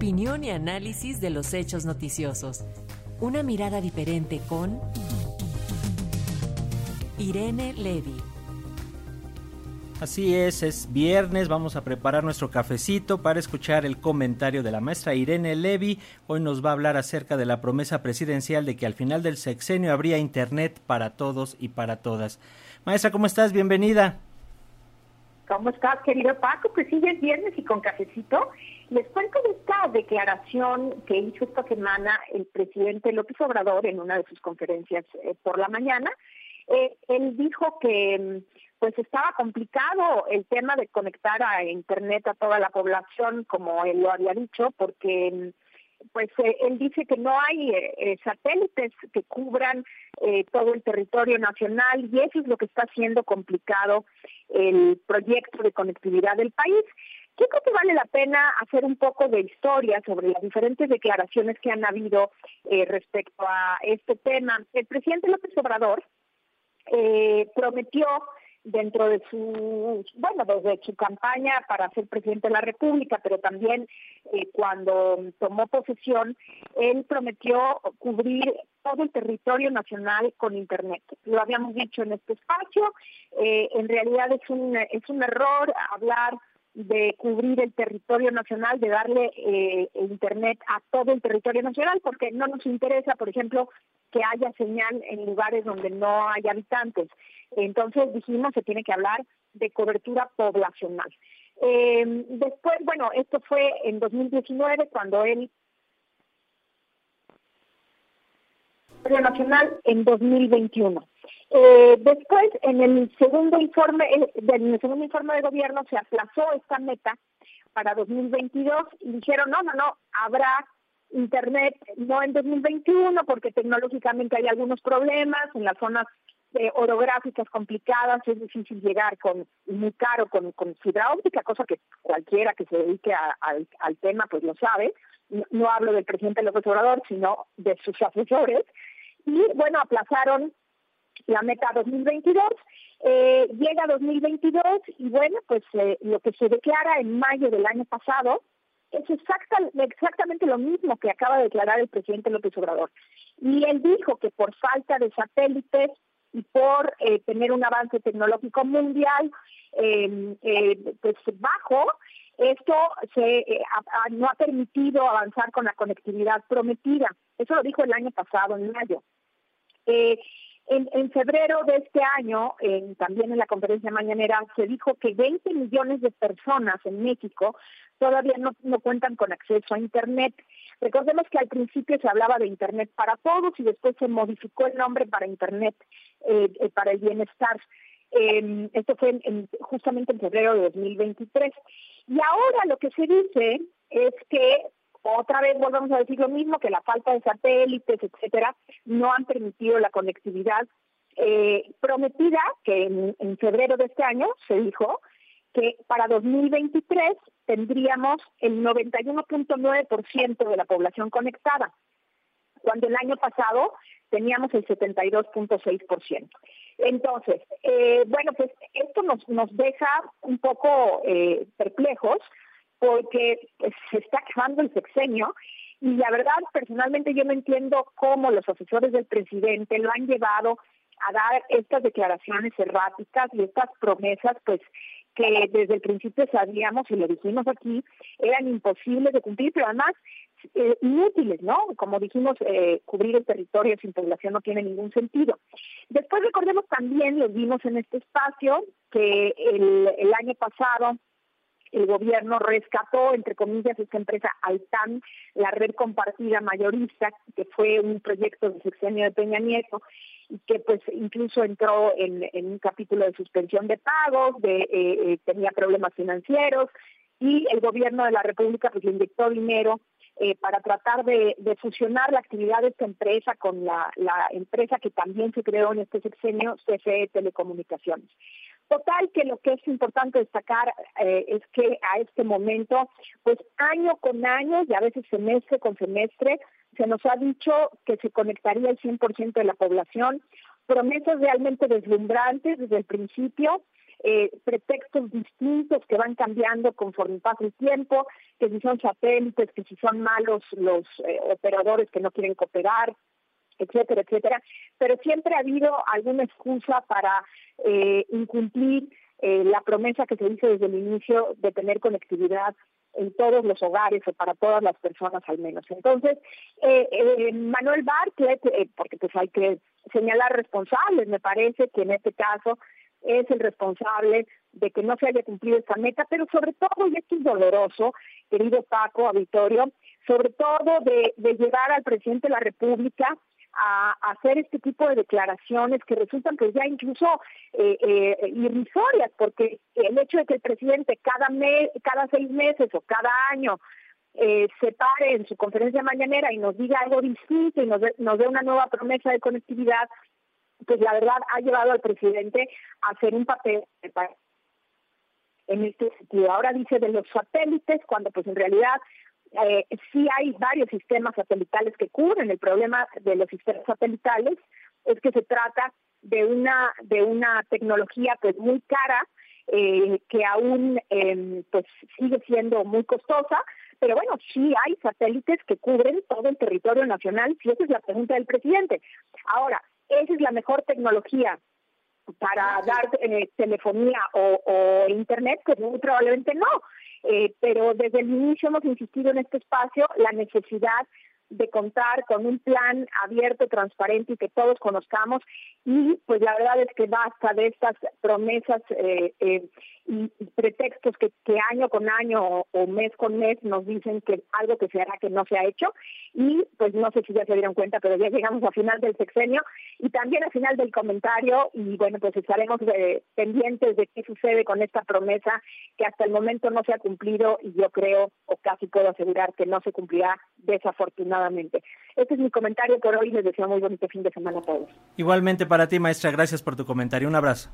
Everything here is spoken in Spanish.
opinión y análisis de los hechos noticiosos. Una mirada diferente con Irene Levy. Así es, es viernes, vamos a preparar nuestro cafecito para escuchar el comentario de la maestra Irene Levy. Hoy nos va a hablar acerca de la promesa presidencial de que al final del sexenio habría Internet para todos y para todas. Maestra, ¿cómo estás? Bienvenida. ¿Cómo estás, querido Paco? Pues sí, es viernes y con cafecito. Les cuento de esta declaración que hizo esta semana el presidente López Obrador en una de sus conferencias eh, por la mañana. Eh, él dijo que mm, pues estaba complicado el tema de conectar a Internet a toda la población, como él lo había dicho, porque mm, pues eh, él dice que no hay satélites que cubran todo el territorio nacional y eso es lo que está haciendo complicado el proyecto de conectividad del país. Yo creo que vale la pena hacer un poco de historia sobre las diferentes declaraciones que han habido respecto a este tema. El presidente López Obrador prometió dentro de su, bueno, desde su campaña para ser presidente de la República, pero también eh, cuando tomó posesión, él prometió cubrir todo el territorio nacional con Internet. Lo habíamos dicho en este espacio, eh, en realidad es un, es un error hablar de cubrir el territorio nacional, de darle eh, Internet a todo el territorio nacional, porque no nos interesa, por ejemplo, que haya señal en lugares donde no hay habitantes. Entonces dijimos que tiene que hablar de cobertura poblacional. Eh, después, bueno, esto fue en 2019 cuando él nacional en 2021. Eh, después, en el segundo informe, eh, en el segundo informe de gobierno se aplazó esta meta para 2022 y dijeron no, no, no, habrá internet no en 2021 porque tecnológicamente hay algunos problemas en las zonas eh, orográficas complicadas, es difícil llegar con muy caro con, fibra óptica, cosa que cualquiera que se dedique al tema pues lo sabe. No, hablo del presidente López Obrador, sino de sus asesores. Y bueno, aplazaron la meta 2022. Eh, llega 2022 y bueno, pues eh, lo que se declara en mayo del año pasado es exacta, exactamente lo mismo que acaba de declarar el presidente López Obrador. Y él dijo que por falta de satélites y por eh, tener un avance tecnológico mundial em, pues bajo, esto se no ha permitido avanzar con la conectividad prometida. Eso lo dijo el año pasado, en mayo. En, en, febrero de este año, también en la conferencia mañanera, se dijo que 20 millones de personas en México todavía no, cuentan con acceso a Internet. Recordemos que al principio se hablaba de Internet para todos y después se modificó el nombre para Internet eh, eh, para el bienestar. Eh, esto fue justamente en febrero de 2023. Y ahora lo que se dice es que otra vez volvemos a decir lo mismo, que la falta de satélites, etcétera, no han permitido la conectividad eh, prometida, que en, febrero de este año se dijo, que para 2023 tendríamos el 91.9% de la población conectada, cuando el año pasado teníamos el 72.6%. Entonces, eh, bueno, pues esto nos, nos deja un poco eh, perplejos porque pues, se está acabando el sexenio y la verdad, personalmente yo no entiendo cómo los asesores del presidente lo han llevado a dar estas declaraciones erráticas y estas promesas, pues que desde el principio sabíamos y lo dijimos aquí, eran imposibles de cumplir, pero además eh, inútiles, ¿no? Como dijimos, eh, cubrir el territorio sin población no tiene ningún sentido. Después recordemos también, lo vimos en este espacio, que el, el año pasado el gobierno rescató, entre comillas, esta empresa Altan, la red compartida mayorista, que fue un proyecto de sexenio de Peña Nieto, que pues incluso entró en, un capítulo de suspensión de pagos, eh, eh, tenía problemas financieros, y el gobierno de la República pues inyectó dinero eh, para tratar de, fusionar la actividad de esta empresa con la, la empresa que también se creó en este sexenio, CFE Telecomunicaciones. Total que lo que es importante destacar eh, es que a este momento, pues año con año y a veces semestre con semestre, se nos ha dicho que se conectaría el 100% de la población, promesas realmente deslumbrantes desde el principio, eh, pretextos distintos que van cambiando conforme pasa el tiempo, que si son satélites, que si son malos los eh, operadores que no quieren cooperar, etcétera, etcétera, pero siempre ha habido alguna excusa para eh, incumplir eh, la promesa que se hizo desde el inicio de tener conectividad en todos los hogares o para todas las personas al menos. Entonces, eh, Manuel Bartlett, porque pues hay que señalar responsables, me parece que en este caso es el responsable de que no se haya cumplido esta meta, pero sobre todo, y esto es doloroso, querido Paco, auditorio, sobre todo de, de llevar al presidente de la República a, hacer este tipo de declaraciones que resultan pues ya incluso eh, eh, irrisorias, porque el hecho de que el presidente cada mes, cada seis meses o cada año eh, se pare en su conferencia mañanera y nos diga algo distinto y nos nos dé una nueva promesa de conectividad, pues la verdad ha llevado al presidente a hacer un papel en este sentido. Ahora dice de los satélites, cuando pues en realidad eh, sí hay varios sistemas satelitales que cubren. El problema de los sistemas satelitales es que se trata de una de una tecnología pues muy cara eh, que aún eh, pues sigue siendo muy costosa, pero bueno, sí hay satélites que cubren todo el territorio nacional, si esa es la pregunta del presidente. Ahora, ¿esa es la mejor tecnología para dar eh, telefonía o, o internet? Pues muy probablemente no. Eh, pero desde el inicio hemos insistido en este espacio la necesidad de contar con un plan abierto, transparente y que todos conozcamos. Y pues la verdad es que basta de estas promesas eh, eh, y pretextos que, año con año o, mes con mes nos dicen que algo que se hará que no se ha hecho. Y pues no sé si ya se dieron cuenta, pero ya llegamos al final del sexenio y también al final del comentario. Y bueno, pues estaremos eh, pendientes de qué sucede con esta promesa que hasta el momento no se ha cumplido y yo creo o casi puedo asegurar que no se cumplirá desafortunadamente este es mi comentario por hoy. Les deseo muy bonito fin de semana a todos. Igualmente para ti, maestra. Gracias por tu comentario. Un abrazo.